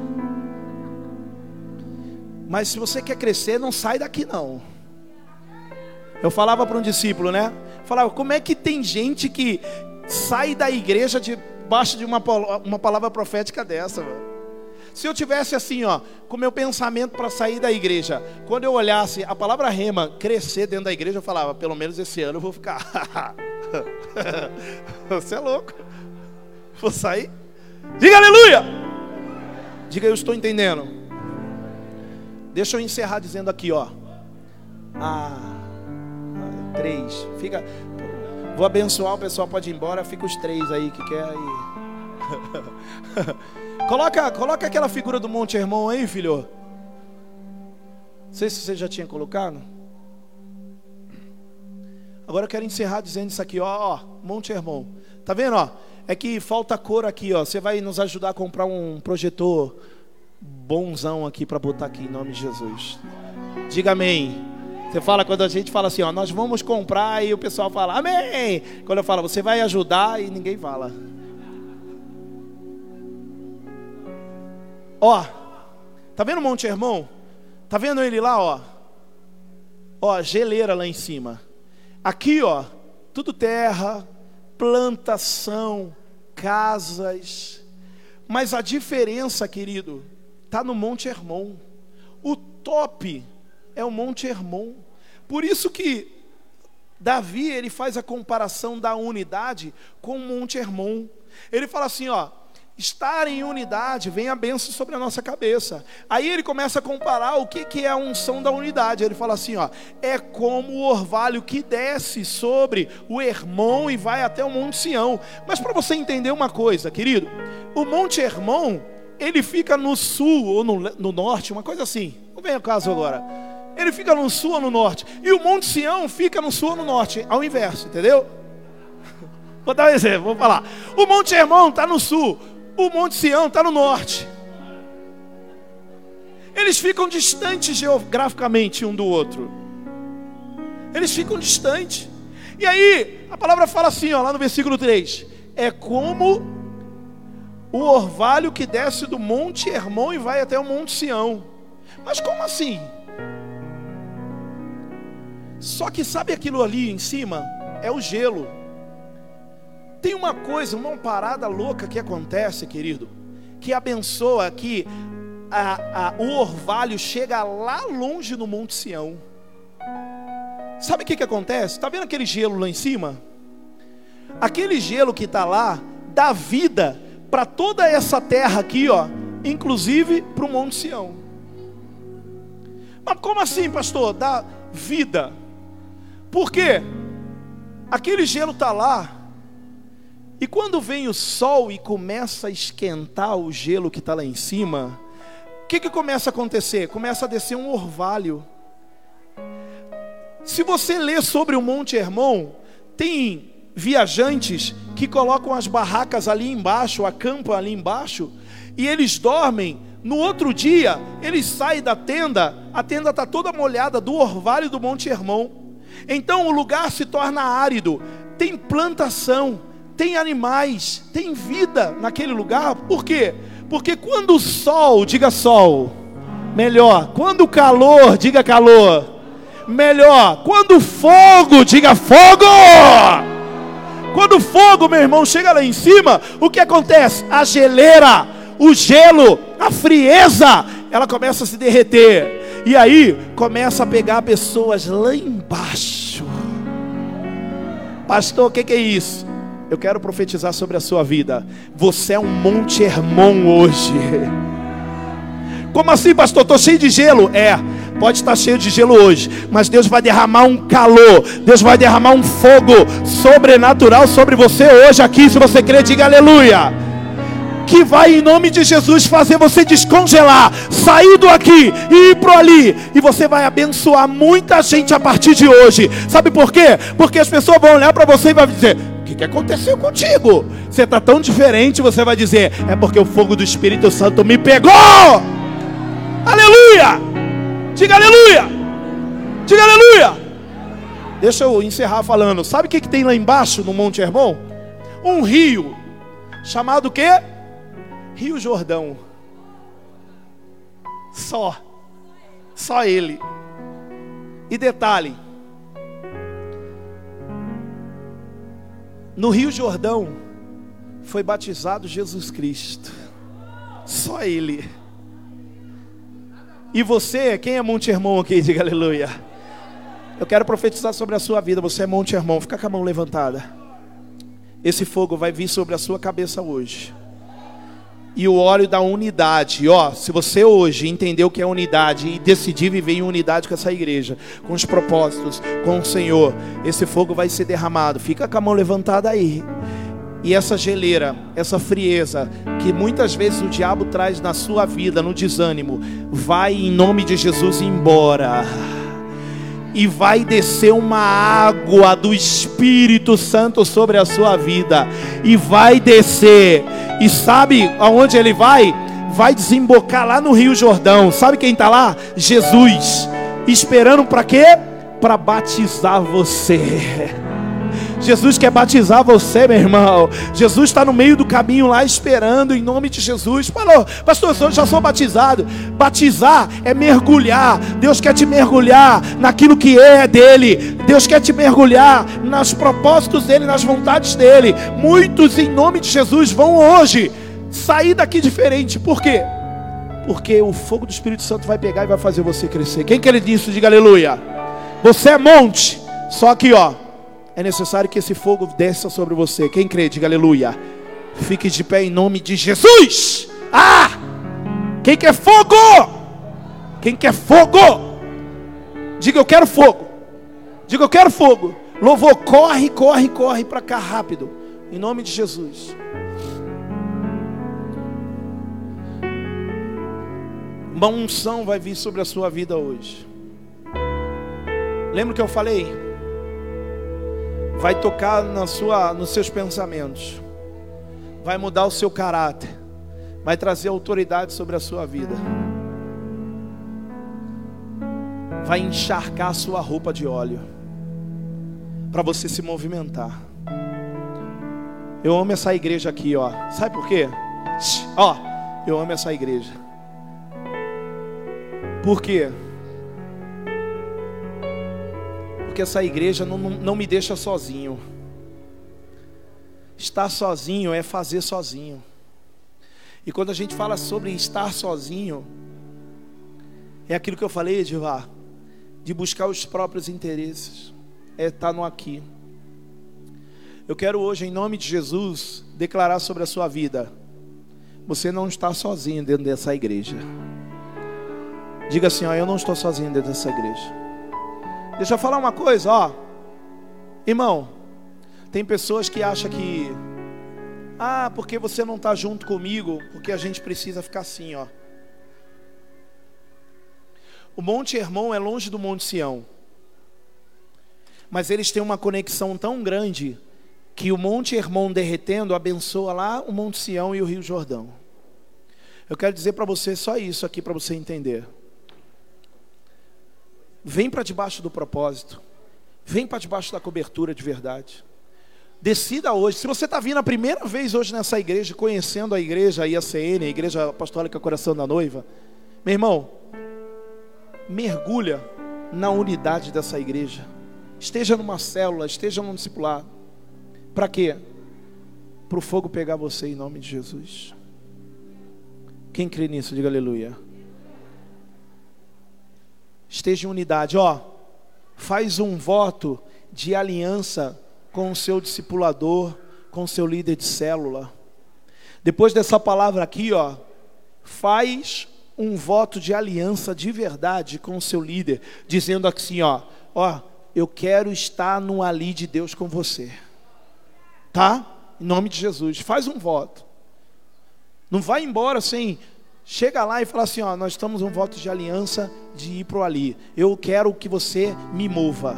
A: Mas se você quer crescer, não sai daqui não. Eu falava para um discípulo, né? Falava, como é que tem gente que sai da igreja de debaixo de uma, uma palavra profética dessa. Se eu tivesse assim, ó, com meu pensamento para sair da igreja, quando eu olhasse a palavra rema crescer dentro da igreja, eu falava, pelo menos esse ano eu vou ficar. [laughs] Você é louco. Vou sair? Diga aleluia! Diga eu estou entendendo. Deixa eu encerrar dizendo aqui, ó. Ah, três. Fica, Vou abençoar, o pessoal pode ir embora, fica os três aí que quer aí. [laughs] coloca, coloca aquela figura do Monte Hermon aí, filho. Não sei se você já tinha colocado. Agora eu quero encerrar dizendo isso aqui, ó, ó Monte Hermon. Tá vendo, ó? É que falta cor aqui, ó. Você vai nos ajudar a comprar um projetor bonzão aqui para botar aqui em nome de Jesus. Diga amém. Você fala quando a gente fala assim, ó, nós vamos comprar e o pessoal fala, amém. Quando eu falo, você vai ajudar e ninguém fala. Ó, tá vendo o Monte Hermão? Tá vendo ele lá, ó? Ó, geleira lá em cima. Aqui, ó, tudo terra, plantação, casas. Mas a diferença, querido, tá no Monte Hermon. O top é o Monte Hermon. Por isso que Davi, ele faz a comparação da unidade com o Monte Hermon. Ele fala assim, ó, estar em unidade, vem a bênção sobre a nossa cabeça. Aí ele começa a comparar o que, que é a unção da unidade. Ele fala assim: ó, é como o orvalho que desce sobre o Hermon e vai até o Monte Sião. Mas para você entender uma coisa, querido, o Monte Hermon, ele fica no sul ou no, no norte, uma coisa assim. Não vem o caso agora ele fica no sul ou no norte. E o Monte Sião fica no sul ou no norte, ao inverso, entendeu? [laughs] Vou dar um exemplo, vou falar. O Monte Hermão está no sul, o Monte Sião está no norte. Eles ficam distantes geograficamente um do outro. Eles ficam distantes. E aí, a palavra fala assim, ó, lá no versículo 3: É como o orvalho que desce do Monte Hermon e vai até o Monte Sião. Mas como assim? Só que sabe aquilo ali em cima? É o gelo. Tem uma coisa, uma parada louca que acontece, querido, que abençoa que a, a, o orvalho chega lá longe no Monte Sião. Sabe o que, que acontece? Está vendo aquele gelo lá em cima? Aquele gelo que está lá dá vida para toda essa terra aqui, ó, inclusive para o Monte Sião. Mas como assim, pastor? Dá vida. Por quê? Aquele gelo está lá. E quando vem o sol e começa a esquentar o gelo que está lá em cima, o que, que começa a acontecer? Começa a descer um orvalho. Se você ler sobre o Monte Hermon, tem viajantes que colocam as barracas ali embaixo, acampam ali embaixo, e eles dormem. No outro dia, eles saem da tenda, a tenda está toda molhada do orvalho do Monte Hermon. Então o lugar se torna árido, tem plantação, tem animais, tem vida naquele lugar. Por quê? Porque quando o sol, diga sol, melhor, quando o calor, diga calor, melhor, quando o fogo, diga fogo. Quando o fogo, meu irmão, chega lá em cima, o que acontece? A geleira, o gelo, a frieza, ela começa a se derreter. E aí começa a pegar pessoas lá embaixo. Pastor, o que, que é isso? Eu quero profetizar sobre a sua vida. Você é um Monte Hermon hoje. [laughs] Como assim, pastor? Estou cheio de gelo. É, pode estar cheio de gelo hoje, mas Deus vai derramar um calor, Deus vai derramar um fogo sobrenatural sobre você hoje aqui. Se você crer, diga aleluia. Que vai em nome de Jesus fazer você descongelar, sair do aqui e ir para ali, e você vai abençoar muita gente a partir de hoje. Sabe por quê? Porque as pessoas vão olhar para você e vão dizer: o que, que aconteceu contigo? Você está tão diferente, você vai dizer: é porque o fogo do Espírito Santo me pegou. Aleluia! Diga aleluia! Diga aleluia! Deixa eu encerrar falando. Sabe o que, que tem lá embaixo no Monte Hermon? Um rio chamado que? Rio Jordão. Só. Só ele. E detalhe. No Rio Jordão foi batizado Jesus Cristo. Só ele. E você, quem é Monte Hermon aqui? [laughs] Diga aleluia. Eu quero profetizar sobre a sua vida. Você é Monte Hermon. Fica com a mão levantada. Esse fogo vai vir sobre a sua cabeça hoje. E o óleo da unidade. Ó, se você hoje entendeu o que é unidade e decidir viver em unidade com essa igreja, com os propósitos, com o Senhor, esse fogo vai ser derramado. Fica com a mão levantada aí. E essa geleira, essa frieza que muitas vezes o diabo traz na sua vida, no desânimo, vai em nome de Jesus embora. E vai descer uma água do Espírito Santo sobre a sua vida. E vai descer. E sabe aonde ele vai? Vai desembocar lá no Rio Jordão. Sabe quem está lá? Jesus. Esperando para quê? Para batizar você. [laughs] Jesus quer batizar você, meu irmão. Jesus está no meio do caminho lá esperando em nome de Jesus. Falou, pastor, eu já sou batizado. Batizar é mergulhar. Deus quer te mergulhar naquilo que é dele. Deus quer te mergulhar nos propósitos dele, nas vontades dele. Muitos em nome de Jesus vão hoje sair daqui diferente. Por quê? Porque o fogo do Espírito Santo vai pegar e vai fazer você crescer. Quem que ele disse? Diga aleluia. Você é monte. Só que, ó, é necessário que esse fogo desça sobre você. Quem crê, diga aleluia. Fique de pé em nome de Jesus. Ah! Quem quer fogo? Quem quer fogo? Diga eu quero fogo. Diga eu quero fogo. Louvor, corre, corre, corre para cá rápido. Em nome de Jesus. Uma unção vai vir sobre a sua vida hoje. Lembra que eu falei? Vai tocar na sua, nos seus pensamentos, vai mudar o seu caráter, vai trazer autoridade sobre a sua vida, vai encharcar a sua roupa de óleo, para você se movimentar. Eu amo essa igreja aqui, ó. Sabe por quê? Ó, eu amo essa igreja. Por quê? Porque essa igreja não, não, não me deixa sozinho. Estar sozinho é fazer sozinho. E quando a gente fala sobre estar sozinho, é aquilo que eu falei, Edivar, de buscar os próprios interesses, é estar no aqui. Eu quero hoje, em nome de Jesus, declarar sobre a sua vida: você não está sozinho dentro dessa igreja. Diga assim, ó, eu não estou sozinho dentro dessa igreja. Deixa eu falar uma coisa, ó. Irmão, tem pessoas que acham que ah, porque você não está junto comigo, porque a gente precisa ficar assim, ó. O Monte Hermon é longe do Monte Sião. Mas eles têm uma conexão tão grande que o Monte Hermon derretendo abençoa lá o Monte Sião e o Rio Jordão. Eu quero dizer para você só isso aqui para você entender. Vem para debaixo do propósito. Vem para debaixo da cobertura de verdade. Decida hoje. Se você está vindo a primeira vez hoje nessa igreja, conhecendo a igreja, IACN, a Igreja Apostólica Coração da Noiva, meu irmão, mergulha na unidade dessa igreja. Esteja numa célula, esteja num discipulado. Para quê? Para o fogo pegar você em nome de Jesus. Quem crê nisso, diga aleluia. Esteja em unidade, ó. Faz um voto de aliança com o seu discipulador, com o seu líder de célula. Depois dessa palavra aqui, ó, faz um voto de aliança de verdade com o seu líder, dizendo assim, ó, ó, eu quero estar no ali de Deus com você. Tá? Em nome de Jesus, faz um voto. Não vai embora sem chega lá e fala assim, ó, nós estamos um voto de aliança de ir pro ali. Eu quero que você me mova.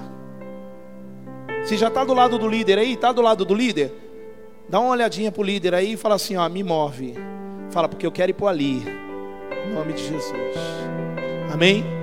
A: Se já está do lado do líder aí, está do lado do líder? Dá uma olhadinha para o líder aí e fala assim: ó, me move. Fala, porque eu quero ir para ali. Em nome de Jesus. Amém?